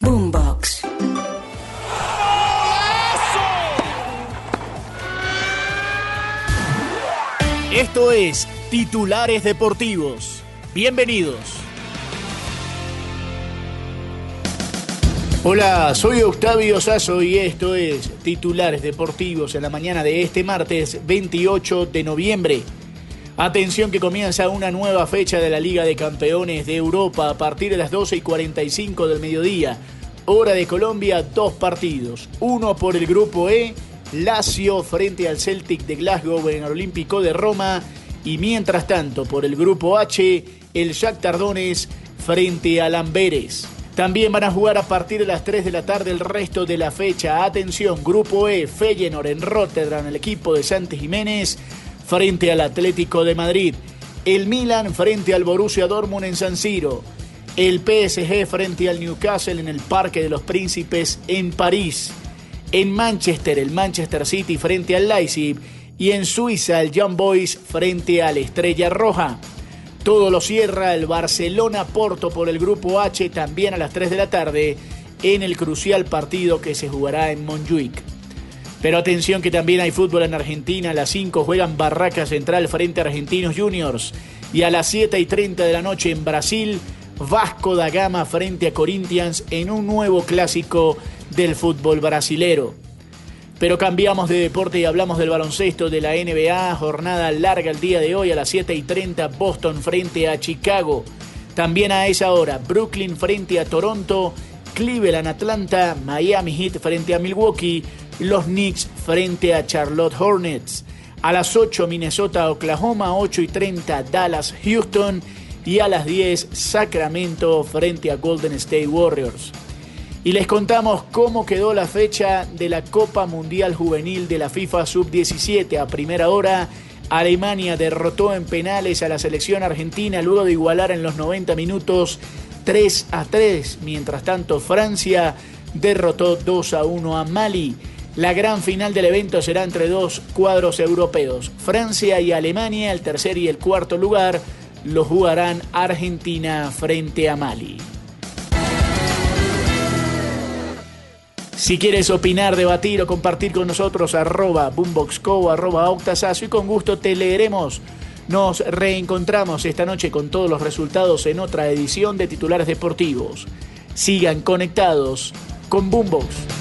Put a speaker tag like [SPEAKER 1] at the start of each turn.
[SPEAKER 1] Boombox.
[SPEAKER 2] Esto es Titulares Deportivos. Bienvenidos. Hola, soy Octavio Sazo y esto es Titulares Deportivos en la mañana de este martes 28 de noviembre. Atención que comienza una nueva fecha de la Liga de Campeones de Europa a partir de las 12 y 45 del mediodía. Hora de Colombia, dos partidos. Uno por el grupo E, Lazio frente al Celtic de Glasgow en el Olímpico de Roma. Y mientras tanto, por el grupo H, el Shakhtar Donetsk frente al Amberes. También van a jugar a partir de las 3 de la tarde el resto de la fecha. Atención, Grupo E, Feyenoord en Rotterdam, el equipo de Santos Jiménez frente al Atlético de Madrid. El Milan frente al Borussia Dortmund en San Siro. El PSG frente al Newcastle en el Parque de los Príncipes en París. En Manchester, el Manchester City frente al Leipzig. Y en Suiza, el Young Boys frente al Estrella Roja. Todo lo cierra el Barcelona-Porto por el Grupo H también a las 3 de la tarde en el crucial partido que se jugará en Montjuic. Pero atención que también hay fútbol en Argentina. A las 5 juegan Barraca Central frente a Argentinos Juniors. Y a las 7 y 30 de la noche en Brasil, Vasco da Gama frente a Corinthians en un nuevo clásico del fútbol brasilero. Pero cambiamos de deporte y hablamos del baloncesto de la NBA. Jornada larga el día de hoy a las 7 y 30 Boston frente a Chicago. También a esa hora Brooklyn frente a Toronto, Cleveland, Atlanta, Miami Heat frente a Milwaukee, los Knicks frente a Charlotte Hornets. A las 8 Minnesota, Oklahoma, 8 y 30 Dallas, Houston y a las 10 Sacramento frente a Golden State Warriors. Y les contamos cómo quedó la fecha de la Copa Mundial Juvenil de la FIFA Sub-17 a primera hora. Alemania derrotó en penales a la selección argentina luego de igualar en los 90 minutos 3 a 3. Mientras tanto, Francia derrotó 2 a 1 a Mali. La gran final del evento será entre dos cuadros europeos. Francia y Alemania, el tercer y el cuarto lugar, lo jugarán Argentina frente a Mali. Si quieres opinar, debatir o compartir con nosotros, arroba boomboxco, arroba octasazo y con gusto te leeremos. Nos reencontramos esta noche con todos los resultados en otra edición de Titulares Deportivos. Sigan conectados con Boombox.